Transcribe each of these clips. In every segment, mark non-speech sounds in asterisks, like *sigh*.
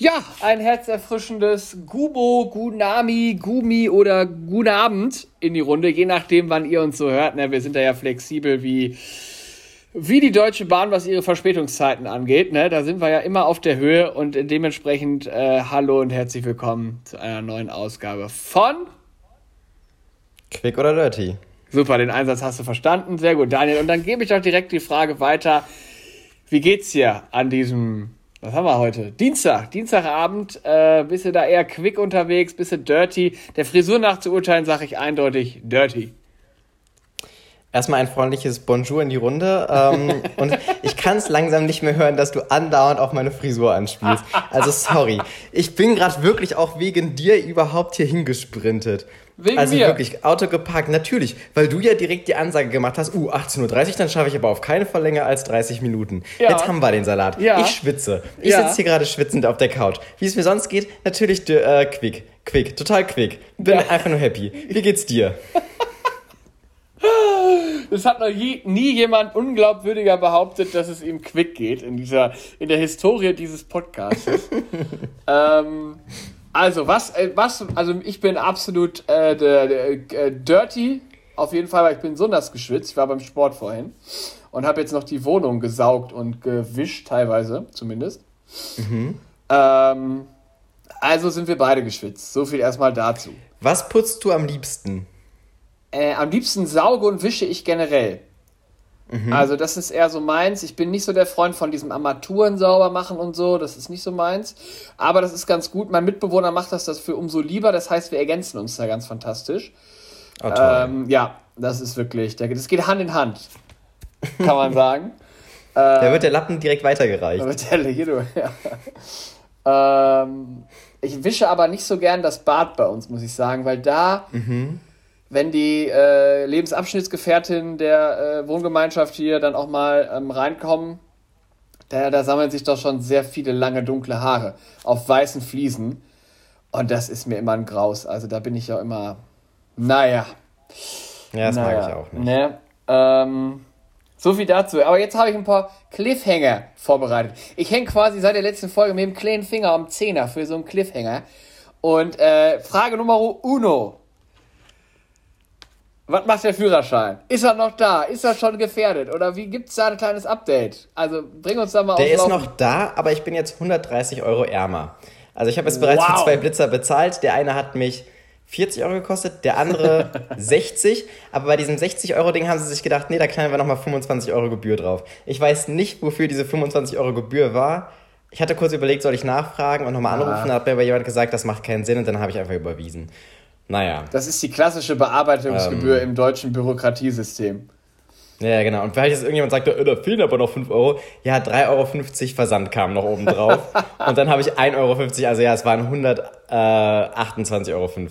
Ja, ein herzerfrischendes Gubo, Gunami, Gumi oder Guten Abend in die Runde, je nachdem, wann ihr uns so hört. Ne? Wir sind da ja flexibel wie, wie die Deutsche Bahn, was ihre Verspätungszeiten angeht. Ne? Da sind wir ja immer auf der Höhe und dementsprechend äh, hallo und herzlich willkommen zu einer neuen Ausgabe von Quick oder Dirty. Super, den Einsatz hast du verstanden. Sehr gut, Daniel. Und dann gebe ich doch direkt die Frage weiter. Wie geht's dir an diesem was haben wir heute? Dienstag, Dienstagabend. Äh, bist du da eher quick unterwegs, bist du dirty? Der Frisur nach zu urteilen, sage ich eindeutig dirty. Erstmal ein freundliches Bonjour in die Runde. Ähm, *laughs* und ich kann es langsam nicht mehr hören, dass du andauernd auf meine Frisur anspielst. Also sorry. Ich bin gerade wirklich auch wegen dir überhaupt hier hingesprintet. Wegen also mir. wirklich, Auto geparkt, natürlich, weil du ja direkt die Ansage gemacht hast, uh, 18.30 Uhr, dann schaffe ich aber auf keinen Fall länger als 30 Minuten. Ja. Jetzt haben wir den Salat. Ja. Ich schwitze. Ich ja. sitze hier gerade schwitzend auf der Couch. Wie es mir sonst geht, natürlich äh, quick, quick, total quick. Bin einfach nur happy. Wie geht's dir? *laughs* Das hat noch je, nie jemand unglaubwürdiger behauptet, dass es ihm quick geht in dieser, in der Historie dieses Podcasts. *laughs* ähm, also, was, äh, was, also ich bin absolut äh, der, der, äh, dirty, auf jeden Fall, weil ich bin so nass geschwitzt. Ich war beim Sport vorhin und habe jetzt noch die Wohnung gesaugt und gewischt, teilweise zumindest. Mhm. Ähm, also sind wir beide geschwitzt. So viel erstmal dazu. Was putzt du am liebsten? Äh, am liebsten sauge und wische ich generell. Mhm. Also das ist eher so meins. Ich bin nicht so der Freund von diesem Armaturen sauber machen und so. Das ist nicht so meins. Aber das ist ganz gut. Mein Mitbewohner macht das dafür umso lieber. Das heißt, wir ergänzen uns da ganz fantastisch. Oh, ähm, ja, das ist wirklich, das geht Hand in Hand, kann man *laughs* sagen. da wird der Lappen direkt weitergereicht. Da wird der Lido, *laughs* ja. ähm, ich wische aber nicht so gern das Bad bei uns, muss ich sagen, weil da mhm wenn die äh, Lebensabschnittsgefährtin der äh, Wohngemeinschaft hier dann auch mal ähm, reinkommen, da, da sammeln sich doch schon sehr viele lange dunkle Haare auf weißen Fliesen. Und das ist mir immer ein Graus. Also da bin ich ja immer, naja. Ja, das naja, mag ich auch nicht. Ne? Ähm, so viel dazu. Aber jetzt habe ich ein paar Cliffhanger vorbereitet. Ich hänge quasi seit der letzten Folge mit dem kleinen Finger am Zehner für so einen Cliffhanger. Und äh, Frage Nummer uno. Was macht der Führerschein? Ist er noch da? Ist er schon gefährdet? Oder wie gibt es da ein kleines Update? Also bring uns da mal auf. Der ist noch da, aber ich bin jetzt 130 Euro ärmer. Also ich habe es bereits wow. für zwei Blitzer bezahlt. Der eine hat mich 40 Euro gekostet, der andere *laughs* 60. Aber bei diesem 60-Euro-Ding haben sie sich gedacht, nee, da knallen wir nochmal 25 Euro Gebühr drauf. Ich weiß nicht, wofür diese 25 Euro Gebühr war. Ich hatte kurz überlegt, soll ich nachfragen und nochmal anrufen. Da hat mir aber jemand gesagt, das macht keinen Sinn und dann habe ich einfach überwiesen. Naja. Das ist die klassische Bearbeitungsgebühr ähm, im deutschen Bürokratiesystem. Ja, genau. Und vielleicht jetzt irgendjemand sagt, da fehlen aber noch 5 Euro. Ja, 3,50 Euro Versand kam noch oben drauf. *laughs* und dann habe ich 1,50 Euro, also ja, es waren 128,50 Euro, um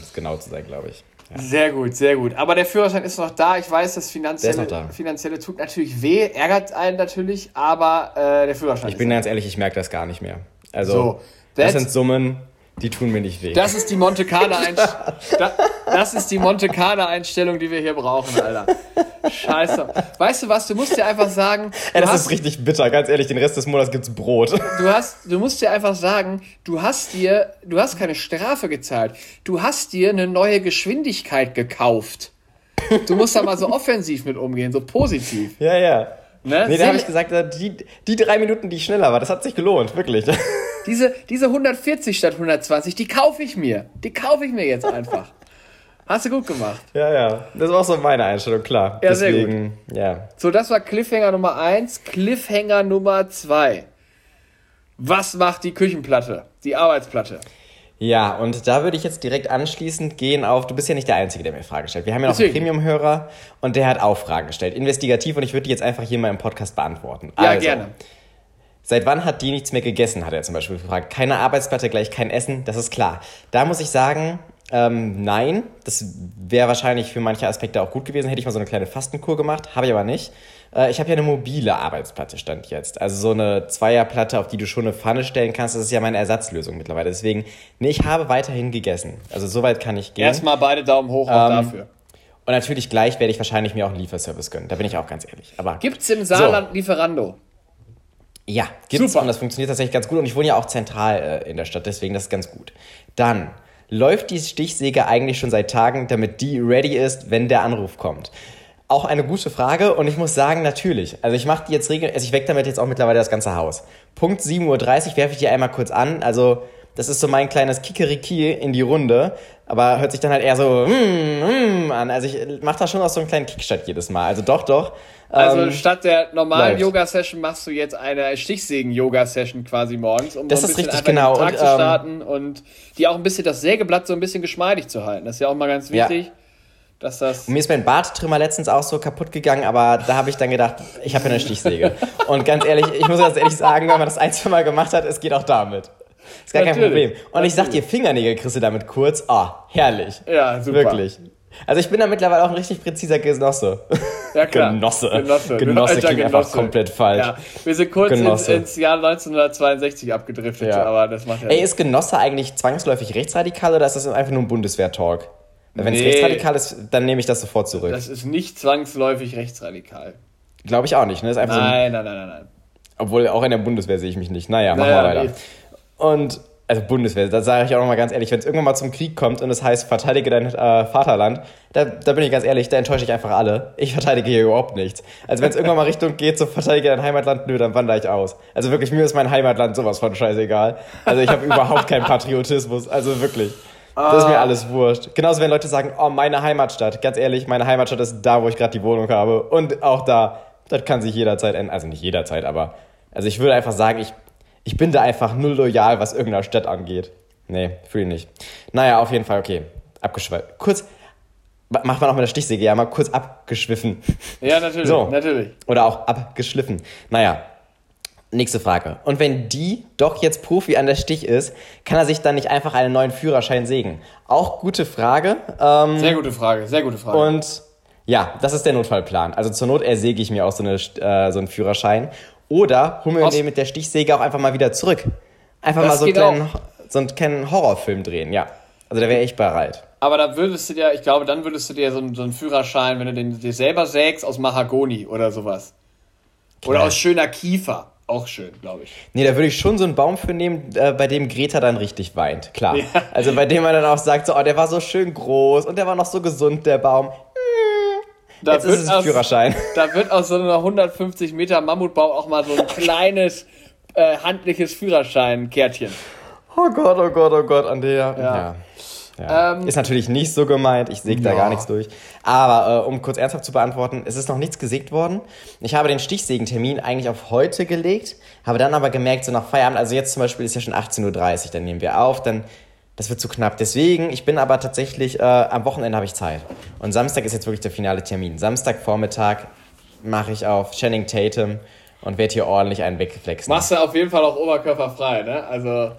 es genau zu sein, glaube ich. Ja. Sehr gut, sehr gut. Aber der Führerschein ist noch da. Ich weiß, das Finanzielle, da. Finanzielle tut natürlich weh, ärgert einen natürlich, aber äh, der Führerschein Ich bin ganz ehrlich, ich merke das gar nicht mehr. Also, so, das sind Summen, die tun mir nicht weh. Das ist die Monte Carlo *laughs* Das ist die Monte Carlo Einstellung, die wir hier brauchen, Alter. Scheiße. Weißt du was? Du musst dir einfach sagen. Ey, das hast, ist richtig bitter. Ganz ehrlich, den Rest des Monats gibt's Brot. Du hast, du musst dir einfach sagen, du hast dir, du hast keine Strafe gezahlt. Du hast dir eine neue Geschwindigkeit gekauft. Du musst da mal so offensiv mit umgehen, so positiv. Ja, ja. Ne? Nee, da habe ich gesagt, die, die drei Minuten, die ich schneller war, das hat sich gelohnt, wirklich. Diese, diese 140 statt 120, die kaufe ich mir. Die kaufe ich mir jetzt einfach. Hast du gut gemacht. Ja, ja. Das war auch so meine Einstellung, klar. Ja, Deswegen, sehr gut. Ja. So, das war Cliffhanger Nummer 1. Cliffhanger Nummer 2. Was macht die Küchenplatte? Die Arbeitsplatte? Ja, und da würde ich jetzt direkt anschließend gehen auf, du bist ja nicht der Einzige, der mir Fragen stellt. Wir haben ja noch Deswegen. einen Premium-Hörer und der hat auch Fragen gestellt. Investigativ und ich würde die jetzt einfach hier mal im Podcast beantworten. Ja, also, gerne. Seit wann hat die nichts mehr gegessen, hat er zum Beispiel gefragt. Keine Arbeitsplatte gleich kein Essen, das ist klar. Da muss ich sagen, ähm, nein, das wäre wahrscheinlich für manche Aspekte auch gut gewesen. Hätte ich mal so eine kleine Fastenkur gemacht, habe ich aber nicht. Äh, ich habe ja eine mobile Arbeitsplatte stand jetzt. Also so eine Zweierplatte, auf die du schon eine Pfanne stellen kannst. Das ist ja meine Ersatzlösung mittlerweile. Deswegen, nee, ich habe weiterhin gegessen. Also soweit kann ich gehen. Erstmal beide Daumen hoch auch ähm, dafür. Und natürlich gleich werde ich wahrscheinlich mir auch einen Lieferservice gönnen. Da bin ich auch ganz ehrlich. Aber Gibt's im Saarland so. Lieferando? Ja, gibt's Super. und das funktioniert tatsächlich ganz gut und ich wohne ja auch zentral äh, in der Stadt, deswegen das ist ganz gut. Dann läuft die Stichsäge eigentlich schon seit Tagen, damit die ready ist, wenn der Anruf kommt. Auch eine gute Frage und ich muss sagen, natürlich. Also ich mache die jetzt regelmäßig, also ich wecke damit jetzt auch mittlerweile das ganze Haus. Punkt 7.30 Uhr werfe ich die einmal kurz an. Also das ist so mein kleines Kikeriki in die Runde, aber hört sich dann halt eher so mm, mm, an. Also ich mache da schon auch so einen kleinen Kickstart jedes Mal. Also doch, doch. Also ähm, statt der normalen Yoga-Session machst du jetzt eine Stichsägen-Yoga-Session quasi morgens, um das so ein bisschen richtig, genau. den Tag und, zu ähm, starten und die auch ein bisschen das Sägeblatt so ein bisschen geschmeidig zu halten. Das ist ja auch mal ganz wichtig. Ja. Dass das und mir ist mein Barttrimmer letztens auch so kaputt gegangen, aber da habe ich dann gedacht, ich habe ja eine Stichsäge. *laughs* und ganz ehrlich, ich muss ganz ehrlich sagen, wenn man das ein, zwei Mal gemacht hat, es geht auch damit. Ist gar Natürlich. kein Problem. Und Natürlich. ich sag dir, Fingernägel kriegst du damit kurz. Oh, herrlich. Ja, super. Wirklich. Also ich bin da mittlerweile auch ein richtig präziser Genosse. Ja, klar. Genosse. Genosse, Genosse klingt Genosse. einfach komplett falsch. Ja, wir sind kurz ins, ins, Jahr 1962 abgedriftet, ja. aber das macht ja Ey, ist Genosse eigentlich zwangsläufig rechtsradikal oder ist das einfach nur ein Bundeswehr-Talk? Wenn es rechtsradikal ist, dann nehme ich das sofort zurück. Das ist nicht zwangsläufig rechtsradikal. Glaube ich auch nicht. Ne? Nein, so ein, nein, nein, nein, nein. Obwohl auch in der Bundeswehr sehe ich mich nicht. Naja, machen naja, wir weiter. Nee. Und also Bundeswehr, da sage ich auch nochmal ganz ehrlich, wenn es irgendwann mal zum Krieg kommt und es heißt, verteidige dein äh, Vaterland, da, da bin ich ganz ehrlich, da enttäusche ich einfach alle. Ich verteidige hier überhaupt nichts. Also wenn es irgendwann mal Richtung geht, so verteidige dein Heimatland, nö, dann wandere ich aus. Also wirklich, mir ist mein Heimatland sowas von scheißegal. Also ich habe *laughs* überhaupt keinen Patriotismus, also wirklich. Das ist mir alles wurscht. Genauso wenn Leute sagen, oh, meine Heimatstadt. Ganz ehrlich, meine Heimatstadt ist da, wo ich gerade die Wohnung habe. Und auch da, das kann sich jederzeit ändern. Also nicht jederzeit, aber also ich würde einfach sagen, ich ich bin da einfach null loyal, was irgendeiner Stadt angeht. Nee, fühle ich nicht. Naja, auf jeden Fall, okay. Abgeschweift. Kurz, macht man auch mit der Stichsäge, ja, mal kurz abgeschwiffen. Ja, natürlich, so. natürlich. Oder auch abgeschliffen. Naja, nächste Frage. Und wenn die doch jetzt Profi an der Stich ist, kann er sich dann nicht einfach einen neuen Führerschein sägen? Auch gute Frage. Ähm, sehr gute Frage, sehr gute Frage. Und ja, das ist der Notfallplan. Also zur Not ersäge ich mir auch so, eine, äh, so einen Führerschein. Oder holen wir den mit der Stichsäge auch einfach mal wieder zurück. Einfach das mal so einen, kleinen, so einen kleinen Horrorfilm drehen, ja. Also da wäre ich bereit. Aber da würdest du dir, ich glaube, dann würdest du dir so einen, so einen Führerschein, wenn du den dir selber sägst, aus Mahagoni oder sowas. Klar. Oder aus schöner Kiefer. Auch schön, glaube ich. Nee, da würde ich schon so einen Baum für nehmen, äh, bei dem Greta dann richtig weint. Klar. Ja. Also bei dem man dann auch sagt, so, oh, der war so schön groß und der war noch so gesund, der Baum. Da Jetzt ist es ein Führerschein. *laughs* Da wird aus so einer 150 Meter Mammutbau auch mal so ein *laughs* kleines äh, handliches Führerschein-Kärtchen. Oh Gott, oh Gott, oh Gott, Andrea. Ja. ja. Ja. Ähm, ist natürlich nicht so gemeint, ich säge da gar nichts durch. Aber äh, um kurz ernsthaft zu beantworten, es ist noch nichts gesägt worden. Ich habe den Stichsägentermin eigentlich auf heute gelegt, habe dann aber gemerkt, so nach Feierabend, also jetzt zum Beispiel ist ja schon 18.30 Uhr, dann nehmen wir auf, dann das wird zu knapp. Deswegen, ich bin aber tatsächlich, äh, am Wochenende habe ich Zeit. Und Samstag ist jetzt wirklich der finale Termin. Samstagvormittag mache ich auf Channing Tatum und werde hier ordentlich einen weggeflext. Machst du auf jeden Fall auch oberkörperfrei, ne? Also.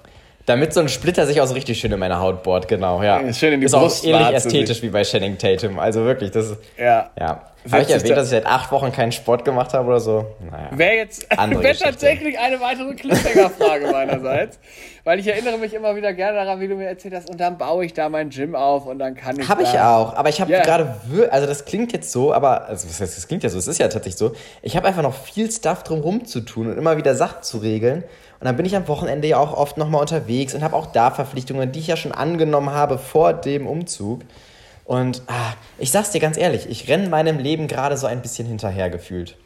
Damit so ein Splitter sich auch so richtig schön in meine Haut bohrt, genau, ja. Schön in die ist Brust auch ähnlich ästhetisch wie bei Channing Tatum. Also wirklich, das ist. Ja. ja. Habe ich erwähnt, dass ich seit acht Wochen keinen Sport gemacht habe oder so? Naja. Wäre jetzt *laughs* wär tatsächlich eine weitere Cliffhanger-Frage meinerseits. Weil ich erinnere mich immer wieder gerne daran, wie du mir erzählt hast, und dann baue ich da mein Gym auf und dann kann ich. Habe ich auch, aber ich habe yeah. gerade, also das klingt jetzt so, aber, also das klingt ja so, es ist ja tatsächlich so. Ich habe einfach noch viel Stuff drumherum zu tun und immer wieder Sachen zu regeln. Und dann bin ich am Wochenende ja auch oft nochmal unterwegs und habe auch da Verpflichtungen, die ich ja schon angenommen habe vor dem Umzug. Und ah, ich sag's dir ganz ehrlich, ich renne meinem Leben gerade so ein bisschen hinterher gefühlt.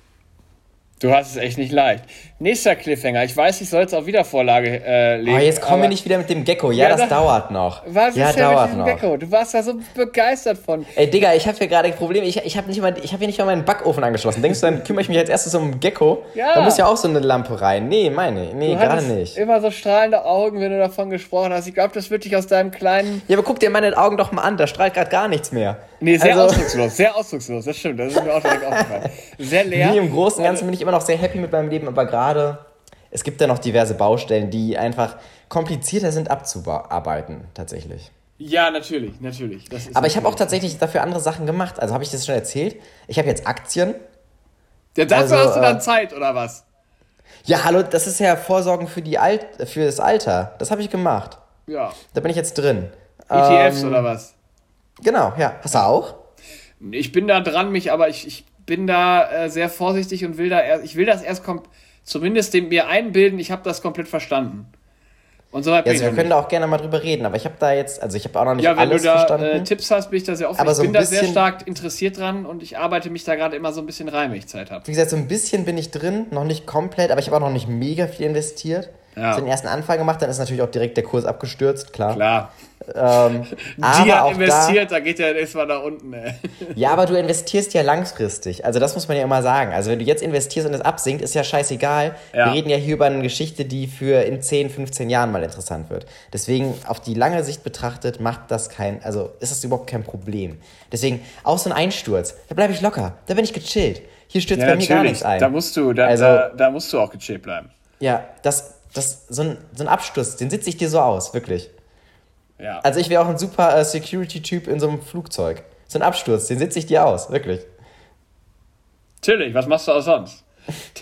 Du hast es echt nicht leicht. Nächster Cliffhanger. Ich weiß, ich soll es auf Wiedervorlage äh, legen. Oh, jetzt kommen wir nicht wieder mit dem Gecko. Ja, ja das, das dauert noch. Was ja, ist denn dauert mit dem Gecko? Du warst da so begeistert von. Ey, Digga, ich habe hier gerade ein Problem. Ich, ich habe hab hier nicht mal meinen Backofen angeschlossen. Denkst du, dann kümmere ich mich als erstes um Gecko? Ja. Da muss ja auch so eine Lampe rein. Nee, meine. Nee, gerade nicht. immer so strahlende Augen, wenn du davon gesprochen hast. Ich glaube, das wird dich aus deinem kleinen... Ja, aber guck dir meine Augen doch mal an. Da strahlt gerade gar nichts mehr. Nee, sehr also, ausdruckslos. Sehr ausdruckslos. Das stimmt. Das ist mir auch direkt *laughs* aufgefallen. Sehr leer. Nee, im Großen und Ganzen bin ich immer noch sehr happy mit meinem Leben, aber gerade, es gibt ja noch diverse Baustellen, die einfach komplizierter sind abzuarbeiten, tatsächlich. Ja, natürlich, natürlich. aber ich habe auch tatsächlich dafür andere Sachen gemacht. Also habe ich das schon erzählt? Ich habe jetzt Aktien. Ja, dafür also, hast du dann äh, Zeit, oder was? Ja, hallo, das ist ja Vorsorgen für, die Alt für das Alter. Das habe ich gemacht. Ja. Da bin ich jetzt drin. ETFs ähm, oder was? Genau, ja. Hast du auch? Ich bin da dran, mich, aber ich, ich bin da äh, sehr vorsichtig und will da erst, ich will das erst kom zumindest dem mir einbilden, ich habe das komplett verstanden. Und so weit ja, also wir können da auch gerne mal drüber reden, aber ich habe da jetzt, also ich habe auch noch nicht ja, wenn alles du da, verstanden. Äh, Tipps hast, bin ich da sehr offen. Aber ich so bin da sehr stark interessiert dran und ich arbeite mich da gerade immer so ein bisschen rein, wenn ich Zeit habe. Wie gesagt, so ein bisschen bin ich drin, noch nicht komplett, aber ich habe auch noch nicht mega viel investiert. Ja. den ersten Anfang gemacht, dann ist natürlich auch direkt der Kurs abgestürzt, klar. Klar. Ähm, *laughs* Die hat investiert, da, da geht ja erstmal nach unten. Ey. *laughs* Ja, aber du investierst ja langfristig. Also das muss man ja immer sagen. Also wenn du jetzt investierst und es absinkt, ist ja scheißegal. Ja. Wir reden ja hier über eine Geschichte, die für in 10, 15 Jahren mal interessant wird. Deswegen auf die lange Sicht betrachtet macht das kein, also ist das überhaupt kein Problem. Deswegen auch so ein Einsturz, da bleibe ich locker, da bin ich gechillt. Hier stürzt ja, bei mir gar nichts ein. Da musst du, da, also, da, da musst du auch gechillt bleiben. Ja, das, das, so, ein, so ein Absturz, den sitze ich dir so aus, wirklich. Ja. Also ich wäre auch ein super äh, Security-Typ in so einem Flugzeug. So ein Absturz, den sitze ich dir aus, wirklich. Natürlich, was machst du auch sonst?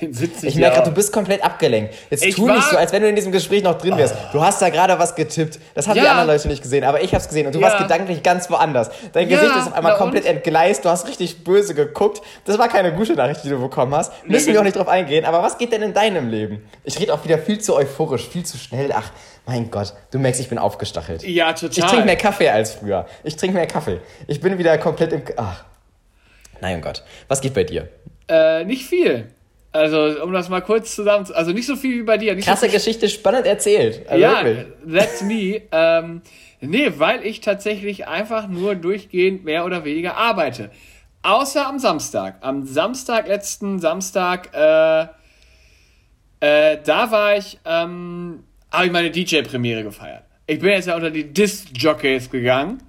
Den sitze ich Ich merke gerade, du bist komplett abgelenkt. Jetzt ich tu nicht so, als wenn du in diesem Gespräch noch drin wärst. Du hast da gerade was getippt. Das haben ja. die anderen Leute nicht gesehen, aber ich habe es gesehen und du ja. warst gedanklich ganz woanders. Dein ja, Gesicht ist auf einmal komplett und? entgleist. Du hast richtig böse geguckt. Das war keine gute Nachricht, die du bekommen hast. Müssen wir auch nicht drauf eingehen. Aber was geht denn in deinem Leben? Ich rede auch wieder viel zu euphorisch, viel zu schnell. Ach, mein Gott, du merkst, ich bin aufgestachelt. Ja, total. Ich trinke mehr Kaffee als früher. Ich trinke mehr Kaffee. Ich bin wieder komplett im. Ach. Nein, oh Gott. Was geht bei dir? Äh, nicht viel. Also, um das mal kurz zusammen zu, also nicht so viel wie bei dir. Krasse so Geschichte, spannend erzählt. Also ja, wirklich. that's me. ähm, nee, weil ich tatsächlich einfach nur durchgehend mehr oder weniger arbeite. Außer am Samstag. Am Samstag, letzten Samstag, äh, äh, da war ich, ähm, habe ich meine DJ-Premiere gefeiert. Ich bin jetzt ja unter die Disc-Jockeys gegangen.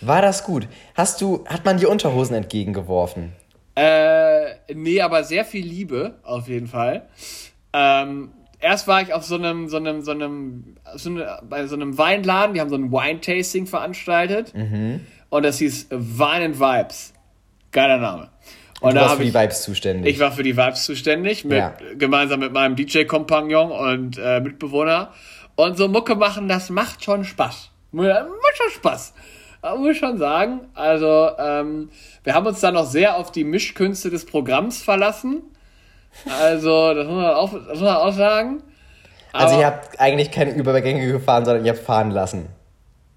War das gut? Hast du, hat man die Unterhosen entgegengeworfen? Äh, nee, aber sehr viel Liebe, auf jeden Fall. Ähm, erst war ich auf so einem, so einem, so einem, so eine, bei so einem Weinladen, die haben so ein Wine-Tasting veranstaltet. Mhm. Und das hieß Wine and Vibes. Geiler Name. Und, du warst für die Vibes zuständig. Ich war für die Vibes zuständig, mit, ja. gemeinsam mit meinem DJ-Kompagnon und äh, Mitbewohner. Und so Mucke machen, das macht schon Spaß. Macht schon Spaß muss ich schon sagen. Also, ähm, wir haben uns da noch sehr auf die Mischkünste des Programms verlassen. Also, das muss man auch, das muss man auch sagen. Also, ihr habt eigentlich keine Übergänge gefahren, sondern ihr habt fahren lassen.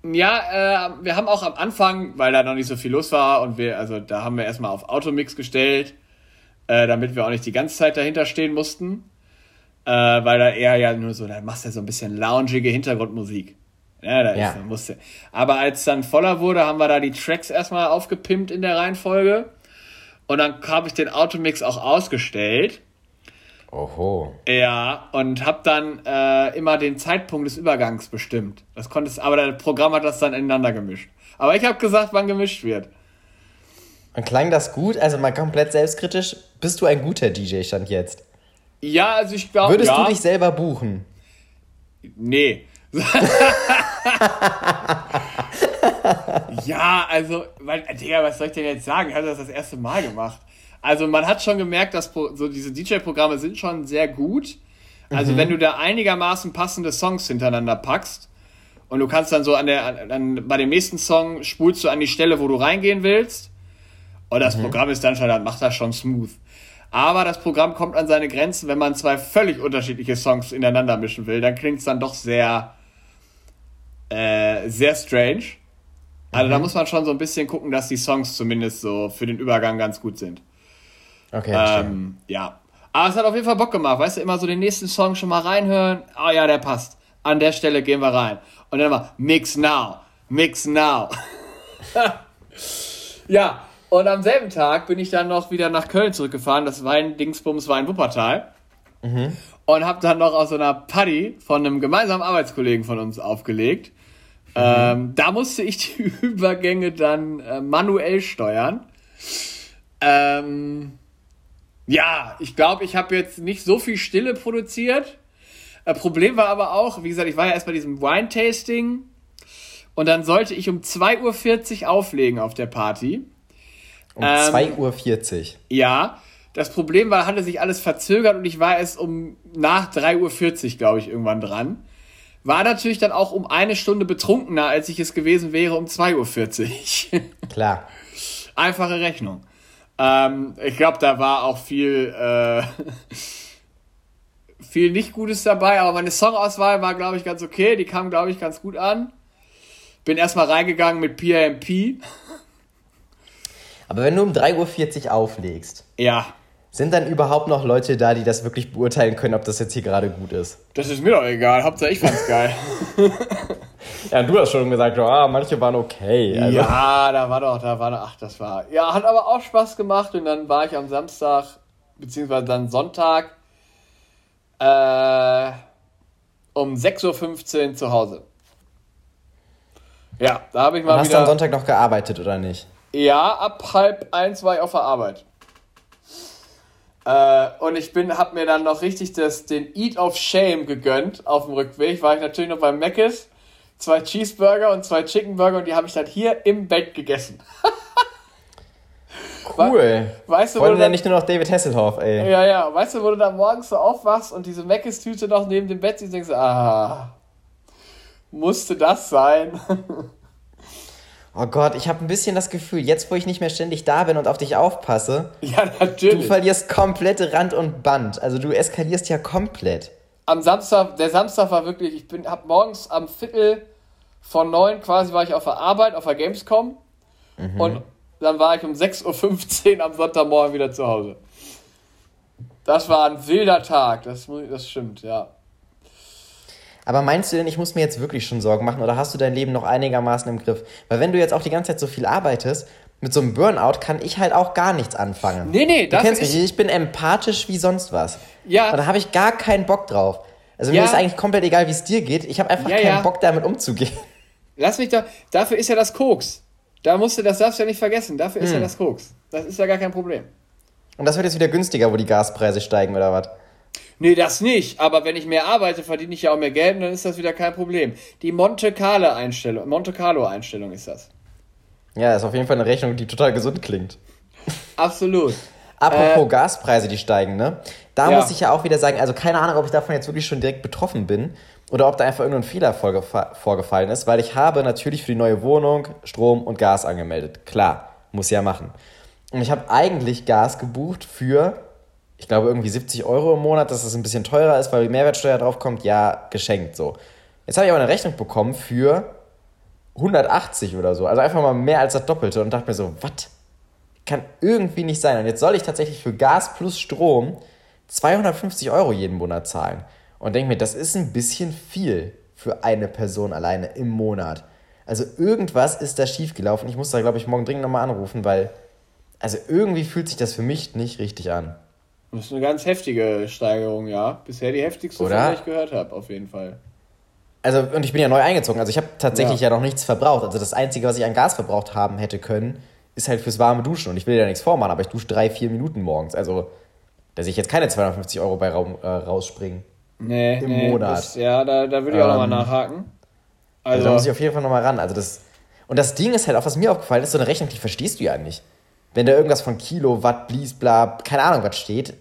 Ja, äh, wir haben auch am Anfang, weil da noch nicht so viel los war und wir, also da haben wir erstmal auf Automix gestellt, äh, damit wir auch nicht die ganze Zeit dahinter stehen mussten. Äh, weil da eher ja nur so, da machst du ja so ein bisschen loungige Hintergrundmusik. Ja, da ja. ist, musste. Aber als dann voller wurde, haben wir da die Tracks erstmal aufgepimpt in der Reihenfolge. Und dann habe ich den Automix auch ausgestellt. Oho. Ja, und habe dann äh, immer den Zeitpunkt des Übergangs bestimmt. Das konntest, aber das Programm hat das dann ineinander gemischt. Aber ich habe gesagt, wann gemischt wird. Und klang das gut? Also mal komplett selbstkritisch. Bist du ein guter DJ stand jetzt? Ja, also ich glaube. Würdest ja. du dich selber buchen? Nee. *laughs* *laughs* ja, also, weil, Digga, was soll ich denn jetzt sagen? Ich habe das das erste Mal gemacht. Also, man hat schon gemerkt, dass so diese DJ-Programme sind schon sehr gut. Also, mhm. wenn du da einigermaßen passende Songs hintereinander packst und du kannst dann so an der, an, bei dem nächsten Song spulst du an die Stelle, wo du reingehen willst. Und das mhm. Programm ist dann schon, dann macht das schon smooth. Aber das Programm kommt an seine Grenzen, wenn man zwei völlig unterschiedliche Songs ineinander mischen will. Dann klingt es dann doch sehr, äh, sehr strange. Also mhm. da muss man schon so ein bisschen gucken, dass die Songs zumindest so für den Übergang ganz gut sind. Okay. Ähm, ja. Aber es hat auf jeden Fall Bock gemacht. Weißt du, immer so den nächsten Song schon mal reinhören. Oh ja, der passt. An der Stelle gehen wir rein. Und dann immer Mix Now. Mix Now. *laughs* ja. Und am selben Tag bin ich dann noch wieder nach Köln zurückgefahren. Das Wein-Dingsbums war in Wuppertal. Mhm. Und hab dann noch aus so einer Paddy von einem gemeinsamen Arbeitskollegen von uns aufgelegt. Ähm, da musste ich *laughs* die Übergänge dann äh, manuell steuern. Ähm, ja, ich glaube, ich habe jetzt nicht so viel Stille produziert. Äh, Problem war aber auch, wie gesagt, ich war ja erst bei diesem Wine-Tasting und dann sollte ich um 2.40 Uhr auflegen auf der Party. Um ähm, 2.40 Uhr? Ja. Das Problem war, hatte sich alles verzögert und ich war erst um nach 3.40 Uhr, glaube ich, irgendwann dran. War natürlich dann auch um eine Stunde betrunkener, als ich es gewesen wäre um 2.40 Uhr. *laughs* Klar. Einfache Rechnung. Ähm, ich glaube, da war auch viel, äh, *laughs* viel nicht Gutes dabei, aber meine Songauswahl war, glaube ich, ganz okay. Die kam, glaube ich, ganz gut an. Bin erstmal reingegangen mit PMP. Aber wenn du um 3.40 Uhr auflegst. Ja. Sind dann überhaupt noch Leute da, die das wirklich beurteilen können, ob das jetzt hier gerade gut ist? Das ist mir doch egal. Hauptsache ich fand's geil. *laughs* ja, du hast schon gesagt, ah, manche waren okay. Also. Ja, da war doch, da war doch, ach, das war. Ja, hat aber auch Spaß gemacht und dann war ich am Samstag, beziehungsweise dann Sonntag, äh, um 6.15 Uhr zu Hause. Ja, da habe ich mal. Und hast wieder, du am Sonntag noch gearbeitet oder nicht? Ja, ab halb eins war ich auf der Arbeit. Äh, und ich bin, hab mir dann noch richtig das, den Eat of Shame gegönnt auf dem Rückweg. War ich natürlich noch beim Mc's. Zwei Cheeseburger und zwei Chicken Burger und die habe ich dann hier im Bett gegessen. *laughs* cool. Weißt du, Wollen wir nicht nur noch David Hasselhoff, ey. Ja, ja. Weißt du, wo du dann morgens so aufwachst und diese Mc's Tüte noch neben dem Bett siehst, denkst du, ah, musste das sein? *laughs* Oh Gott, ich habe ein bisschen das Gefühl, jetzt wo ich nicht mehr ständig da bin und auf dich aufpasse, ja, natürlich. du verlierst komplette Rand und Band. Also du eskalierst ja komplett. Am Samstag, der Samstag war wirklich, ich bin, hab morgens am Viertel von neun quasi war ich auf der Arbeit, auf der Gamescom. Mhm. Und dann war ich um 6.15 Uhr am Sonntagmorgen wieder zu Hause. Das war ein wilder Tag, das, das stimmt, ja. Aber meinst du denn, ich muss mir jetzt wirklich schon Sorgen machen oder hast du dein Leben noch einigermaßen im Griff? Weil wenn du jetzt auch die ganze Zeit so viel arbeitest, mit so einem Burnout kann ich halt auch gar nichts anfangen. Nee, nee, das Du kennst mich, ich bin empathisch wie sonst was. Ja. Und da habe ich gar keinen Bock drauf. Also ja. mir ist eigentlich komplett egal, wie es dir geht. Ich habe einfach ja, keinen ja. Bock damit umzugehen. Lass mich da, dafür ist ja das Koks. Da musst du, das darfst du ja nicht vergessen. Dafür ist hm. ja das Koks. Das ist ja gar kein Problem. Und das wird jetzt wieder günstiger, wo die Gaspreise steigen oder was? Nee, das nicht. Aber wenn ich mehr arbeite, verdiene ich ja auch mehr Geld und dann ist das wieder kein Problem. Die Monte Carlo Einstellung, Monte Carlo Einstellung ist das. Ja, ist auf jeden Fall eine Rechnung, die total gesund klingt. Absolut. *laughs* Apropos äh, Gaspreise, die steigen, ne? Da ja. muss ich ja auch wieder sagen, also keine Ahnung, ob ich davon jetzt wirklich schon direkt betroffen bin oder ob da einfach irgendein Fehler vorgefallen ist, weil ich habe natürlich für die neue Wohnung Strom und Gas angemeldet. Klar, muss ja machen. Und ich habe eigentlich Gas gebucht für ich glaube, irgendwie 70 Euro im Monat, dass das ein bisschen teurer ist, weil die Mehrwertsteuer draufkommt, ja, geschenkt so. Jetzt habe ich aber eine Rechnung bekommen für 180 oder so. Also einfach mal mehr als das Doppelte und dachte mir so, was? Kann irgendwie nicht sein. Und jetzt soll ich tatsächlich für Gas plus Strom 250 Euro jeden Monat zahlen. Und denke mir, das ist ein bisschen viel für eine Person alleine im Monat. Also irgendwas ist da schiefgelaufen. Ich muss da, glaube ich, morgen dringend nochmal anrufen, weil also irgendwie fühlt sich das für mich nicht richtig an. Das ist eine ganz heftige Steigerung, ja. Bisher die heftigste, Oder? die ich gehört habe, auf jeden Fall. Also, und ich bin ja neu eingezogen. Also, ich habe tatsächlich ja. ja. noch nichts verbraucht. Also, das Einzige, was ich an Gas verbraucht haben hätte können, ist halt fürs warme Duschen. Und ich will ja nichts vormachen, aber ich dusche drei, vier Minuten morgens. Also, da sehe ich jetzt keine 250 Euro bei Raum, äh, rausspringen. Nee, Im nee, Monat. Das, ja, da, da würde ich auch ähm, nochmal nachhaken. Also, also, da muss ich auf jeden Fall nochmal ran. Also, das. Und das Ding ist halt auch, was mir aufgefallen ist, so eine Rechnung, die verstehst du ja nicht. Wenn da irgendwas von Kilowatt, blies, bla, keine Ahnung, was steht,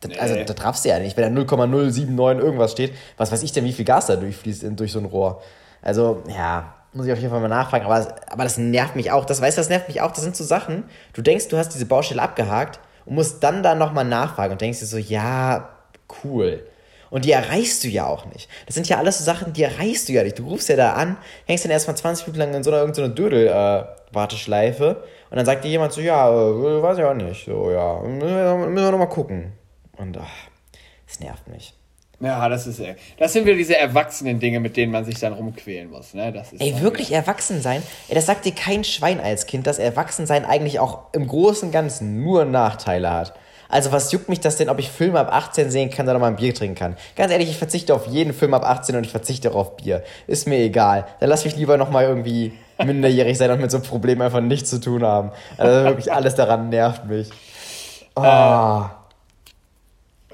das, also, nee. Also, da trafst du ja nicht. Wenn da 0,079 irgendwas steht, was weiß ich denn, wie viel Gas da durchfließt in, durch so ein Rohr. Also, ja, muss ich auf jeden Fall mal nachfragen. Aber, aber das nervt mich auch. Das weißt du, das nervt mich auch. Das sind so Sachen. Du denkst, du hast diese Baustelle abgehakt und musst dann da nochmal nachfragen und denkst dir so, ja, cool. Und die erreichst du ja auch nicht. Das sind ja alles so Sachen, die erreichst du ja nicht. Du rufst ja da an, hängst dann erstmal 20 Minuten lang in so einer irgendeiner Dödel-Warteschleife äh, und dann sagt dir jemand so, ja, äh, weiß ich auch nicht. So, ja, müssen wir nochmal gucken. Und es nervt mich. Ja, das ist das sind wieder diese erwachsenen Dinge, mit denen man sich dann rumquälen muss. Ne? Das ist Ey, wirklich wieder. erwachsen sein? Ey, das sagt dir kein Schwein als Kind, dass Erwachsensein eigentlich auch im Großen und Ganzen nur Nachteile hat. Also was juckt mich das denn, ob ich Filme ab 18 sehen kann oder mal ein Bier trinken kann? Ganz ehrlich, ich verzichte auf jeden Film ab 18 und ich verzichte auch auf Bier. Ist mir egal. Dann lass mich lieber nochmal irgendwie minderjährig sein und mit so einem Problem einfach nichts zu tun haben. Also wirklich alles daran nervt mich. Oh. Äh.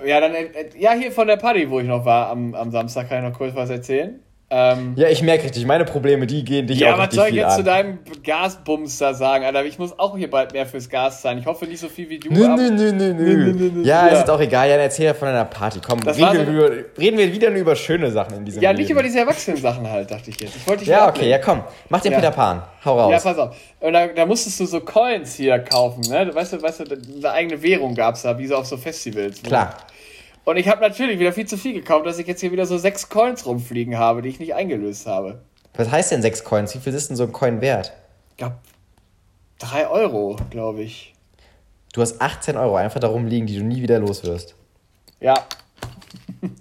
Ja, dann, äh, ja, hier von der Party, wo ich noch war am, am Samstag, kann ich noch kurz was erzählen. Ähm, ja, ich merke richtig, meine Probleme, die gehen dich ja, auch richtig viel an. Ja, was soll ich jetzt zu deinem Gasbums da sagen, Alter? Ich muss auch hier bald mehr fürs Gas zahlen. Ich hoffe nicht so viel wie du. Nö, nö, nö, nö, nö. Ja, ja, ist auch egal. Ja, erzähl ja von deiner Party. Komm, reden, so wir über, reden, wir wieder nur über schöne Sachen in diesem Ja, nicht Leben. über diese Erwachsenen-Sachen halt, dachte ich jetzt. Ich wollte dich Ja, okay, ja, komm. Mach den ja. Peter Pan. Hau raus. Ja, pass auf. Und da, da musstest du so Coins hier kaufen, ne? Weißt du, weißt du, eine eigene Währung gab's da, wie so auf so Festivals. Klar. Und ich habe natürlich wieder viel zu viel gekauft, dass ich jetzt hier wieder so sechs Coins rumfliegen habe, die ich nicht eingelöst habe. Was heißt denn sechs Coins? Wie viel ist denn so ein Coin wert? Ich glaube, drei Euro, glaube ich. Du hast 18 Euro einfach darum liegen, die du nie wieder los wirst. Ja. *laughs*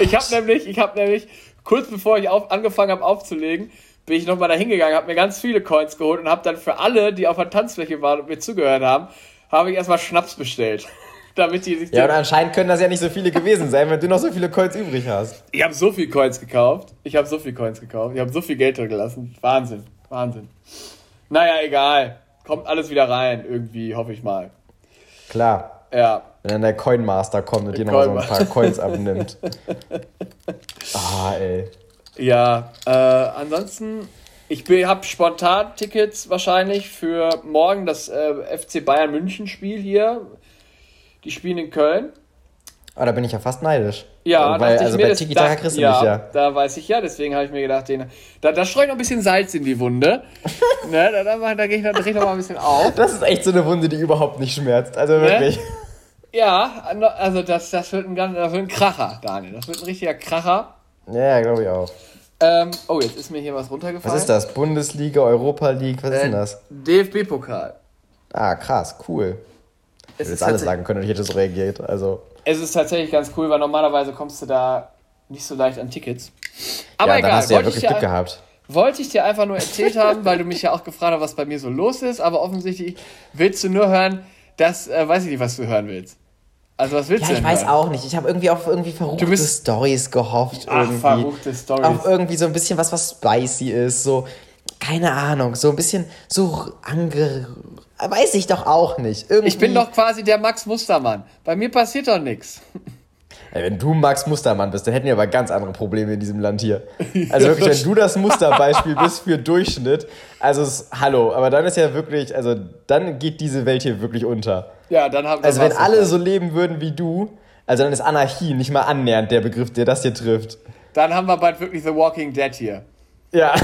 ich habe nämlich, ich habe nämlich, kurz bevor ich auf, angefangen habe aufzulegen, bin ich nochmal da hingegangen, habe mir ganz viele Coins geholt und habe dann für alle, die auf der Tanzfläche waren und mir zugehört haben, habe ich erstmal Schnaps bestellt *laughs* damit die sich. Ja, und anscheinend können das ja nicht so viele gewesen sein, wenn du noch so viele Coins übrig hast. Ich habe so viele Coins gekauft. Ich habe so viele Coins gekauft. Ich habe so viel Geld drin gelassen. Wahnsinn. Wahnsinn. Naja, egal. Kommt alles wieder rein, irgendwie, hoffe ich mal. Klar. Ja. Wenn dann der Coinmaster kommt und dir noch so ein paar Coins abnimmt. *laughs* Ah, ey. Ja, äh, ansonsten, ich habe spontan Tickets wahrscheinlich für morgen das äh, FC Bayern München Spiel hier. Die spielen in Köln. Ah, da bin ich ja fast neidisch. Ja, weil, also bei Tiki Taka kriegst du ja, mich ja. Da weiß ich ja, deswegen habe ich mir gedacht, den, da, da streue ich noch ein bisschen Salz in die Wunde. *laughs* ne, da da, da gehe ich noch, dreh noch mal ein bisschen auf. Das ist echt so eine Wunde, die überhaupt nicht schmerzt. Also ne? wirklich. Ja, also das, das, wird ein ganz, das wird ein Kracher, Daniel. Das wird ein richtiger Kracher. Ja, glaube ich auch. Ähm, oh, jetzt ist mir hier was runtergefallen. Was ist das? Bundesliga, Europa League, was äh, ist denn das? DFB-Pokal. Ah, krass, cool. Ich hätte jetzt alles sagen können und ich hätte so reagiert. Also. Es ist tatsächlich ganz cool, weil normalerweise kommst du da nicht so leicht an Tickets. Aber ja, egal, dann hast du ja wirklich Glück gehabt. Wollte ich dir einfach nur erzählt *laughs* haben, weil du mich ja auch gefragt hast, was bei mir so los ist, aber offensichtlich willst du nur hören, das äh, weiß ich nicht, was du hören willst. Also was willst ja, du denn? Ich weiß hören? auch nicht. Ich habe irgendwie auf irgendwie verruchte Stories gehofft. Ach, irgendwie. verruchte Stories. Auf irgendwie so ein bisschen was, was spicy ist. So, keine Ahnung, so ein bisschen so ange Weiß ich doch auch nicht. Irgendwie... Ich bin doch quasi der Max Mustermann. Bei mir passiert doch nichts. wenn du Max Mustermann bist, dann hätten wir aber ganz andere Probleme in diesem Land hier. *laughs* Also wirklich, wenn du das Musterbeispiel bist für Durchschnitt, also ist, hallo, aber dann ist ja wirklich, also dann geht diese Welt hier wirklich unter. Ja, dann haben wir Also wenn alle so leben würden wie du, also dann ist Anarchie nicht mal annähernd der Begriff, der das hier trifft. Dann haben wir bald wirklich The Walking Dead hier. Ja.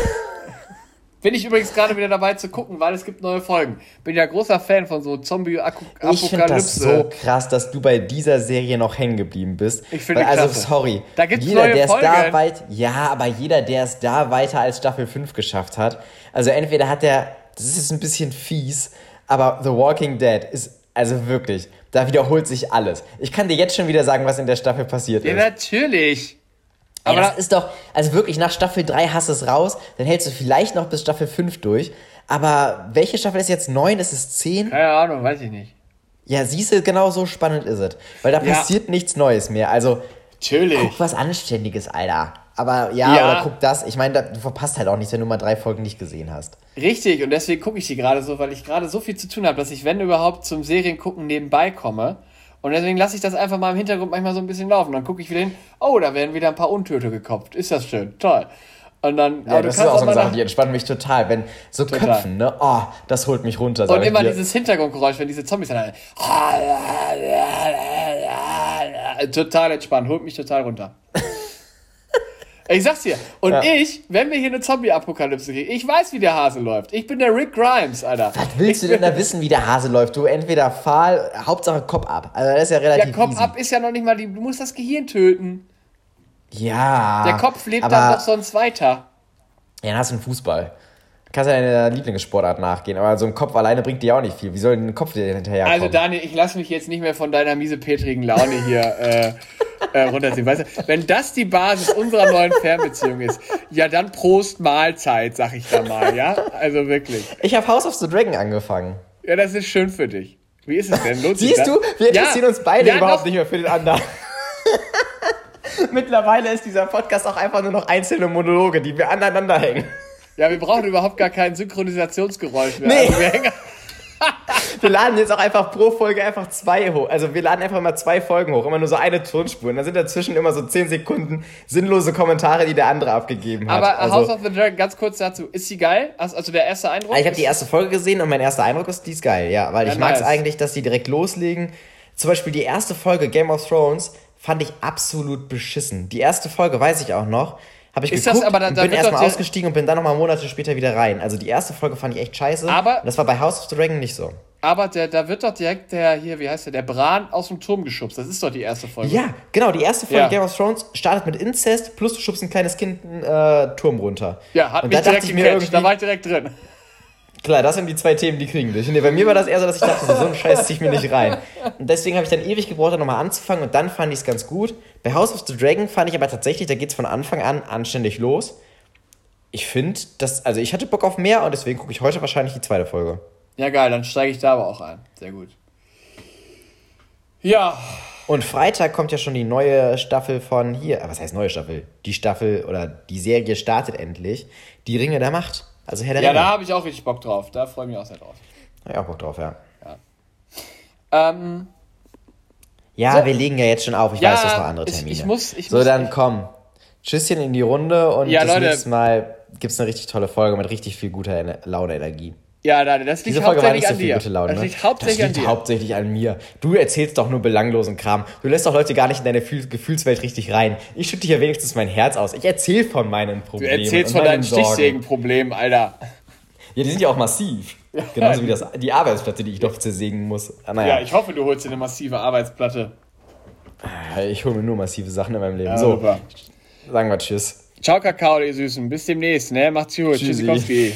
Bin ich übrigens gerade wieder dabei zu gucken, weil es gibt neue Folgen. Bin ja großer Fan von so Zombie-Apokalypse. Ich finde das so krass, dass du bei dieser Serie noch hängen geblieben bist. Ich finde Also, klasse. sorry. Da gibt's jeder, neue der Folgen. da weit, ja, aber jeder, der es da weiter als Staffel 5 geschafft hat. Also, entweder hat der, das ist jetzt ein bisschen fies, aber The Walking Dead ist, also wirklich, da wiederholt sich alles. Ich kann dir jetzt schon wieder sagen, was in der Staffel passiert ja, ist. Ja, natürlich. Aber Ey, das ist doch, also wirklich nach Staffel 3 hast du es raus, dann hältst du vielleicht noch bis Staffel 5 durch. Aber welche Staffel ist jetzt 9? Ist es 10? Keine Ahnung, weiß ich nicht. Ja, siehst du, genau so spannend ist es. Weil da ja. passiert nichts Neues mehr. Also, Natürlich. guck was Anständiges, Alter. Aber ja, ja. oder guck das. Ich meine, du verpasst halt auch nichts, wenn du mal drei Folgen nicht gesehen hast. Richtig, und deswegen gucke ich die gerade so, weil ich gerade so viel zu tun habe, dass ich, wenn überhaupt, zum Seriengucken nebenbei komme. Und deswegen lasse ich das einfach mal im Hintergrund manchmal so ein bisschen laufen. Dann gucke ich wieder hin, oh, da werden wieder ein paar Untöte gekopft. Ist das schön, toll. Und dann, ja, das ist auch so eine Sache, die entspannen mich total. Wenn so total. Köpfen, ne? Oh, das holt mich runter. Und immer dieses Hintergrundgeräusch, wenn diese Zombies dann. *laughs* Total entspannt, holt mich total runter. *laughs* Ich sag's dir. Und ja. ich, wenn wir hier eine Zombie-Apokalypse kriegen, ich weiß, wie der Hase läuft. Ich bin der Rick Grimes, Alter. Was willst ich du denn da wissen, wie der Hase läuft? Du entweder fahl, Hauptsache Kopf ab. Also das ist ja relativ. Der Kopf ab ist ja noch nicht mal die. Du musst das Gehirn töten. Ja. Der Kopf lebt dann doch sonst weiter. Ja, dann hast du einen Fußball kannst ja deiner Lieblingssportart nachgehen, aber so ein Kopf alleine bringt dir auch nicht viel. Wie soll ein Kopf dir hinterher Also Daniel, ich lasse mich jetzt nicht mehr von deiner miesepetrigen Laune hier *laughs* äh, äh, runterziehen. Weißt du, wenn das die Basis unserer neuen Fernbeziehung ist, ja dann Prost Mahlzeit, sag ich da mal, ja? Also wirklich. Ich habe House of the Dragon angefangen. Ja, das ist schön für dich. Wie ist es denn? Lohnt Siehst du, wir interessieren ja, uns beide ja, überhaupt noch. nicht mehr für den anderen. *laughs* Mittlerweile ist dieser Podcast auch einfach nur noch einzelne Monologe, die wir aneinander hängen. Ja, wir brauchen überhaupt gar kein Synchronisationsgeräusch mehr. Nee. Also *laughs* wir, laden jetzt auch einfach pro Folge einfach zwei hoch. Also wir laden einfach mal zwei Folgen hoch, immer nur so eine Tonspur. Und dann sind dazwischen immer so zehn Sekunden sinnlose Kommentare, die der andere abgegeben hat. Aber also, House of the Dragon, ganz kurz dazu, ist sie geil? Also der erste Eindruck? Ich habe die erste Folge gesehen und mein erster Eindruck ist, die ist geil, ja. Weil ja, ich mag es eigentlich, dass die direkt loslegen. Zum Beispiel die erste Folge Game of Thrones fand ich absolut beschissen. Die erste Folge weiß ich auch noch habe ich ist geguckt, das aber, da, da bin erstmal ausgestiegen und bin dann nochmal Monate später wieder rein. Also die erste Folge fand ich echt scheiße. Aber das war bei House of the Dragon nicht so. Aber der, da wird doch direkt der, hier, wie heißt der, der Bran aus dem Turm geschubst. Das ist doch die erste Folge. Ja, genau, die erste Folge ja. Game of Thrones startet mit Inzest, plus du schubst ein kleines Kind einen äh, Turm runter. Ja, hat Und mich da direkt gecatcht, da war ich direkt drin. Klar, das sind die zwei Themen, die kriegen dich. Nee, bei mir war das eher so, dass ich dachte, so einen Scheiß zieh ich mir nicht rein. Und deswegen habe ich dann ewig gebraucht, da nochmal anzufangen und dann fand ich es ganz gut. Bei House of the Dragon fand ich aber tatsächlich, da geht es von Anfang an anständig los. Ich finde, dass, also ich hatte Bock auf mehr und deswegen gucke ich heute wahrscheinlich die zweite Folge. Ja, geil, dann steige ich da aber auch ein. Sehr gut. Ja. Und Freitag kommt ja schon die neue Staffel von hier. Was heißt neue Staffel? Die Staffel oder die Serie startet endlich. Die Ringe der Macht. Also Herr der Ja, Ringe. da habe ich auch richtig Bock drauf. Da freue ich mich auch sehr drauf. Ja, auch Bock drauf, ja. Ja, ähm, ja so. wir legen ja jetzt schon auf. Ich ja, weiß, das noch andere Termine. Ich, ich muss, ich so, muss, dann komm. Tschüsschen in die Runde und ja, das Leute. nächste Mal gibt es eine richtig tolle Folge mit richtig viel guter Laune Ja, das liegt Diese Folge hauptsächlich an dir. Laune, das ne? liegt hauptsächlich das liegt an dir. hauptsächlich an mir. Du erzählst doch nur belanglosen Kram. Du lässt doch Leute gar nicht in deine Gefühlswelt richtig rein. Ich schütte hier wenigstens mein Herz aus. Ich erzähle von meinen Problemen. Du erzählst von deinen Stichsägenproblemen, Alter. Ja, die sind ja auch massiv. *laughs* Genauso wie das, die Arbeitsplatte, die ich doch zersägen muss. Ah, naja. Ja, ich hoffe, du holst dir eine massive Arbeitsplatte. Ich hole mir nur massive Sachen in meinem Leben. Ja, so, super. sagen wir Tschüss. Ciao, Kakao, ihr Süßen. Bis demnächst, ne? Macht's gut. Tschüssikowski.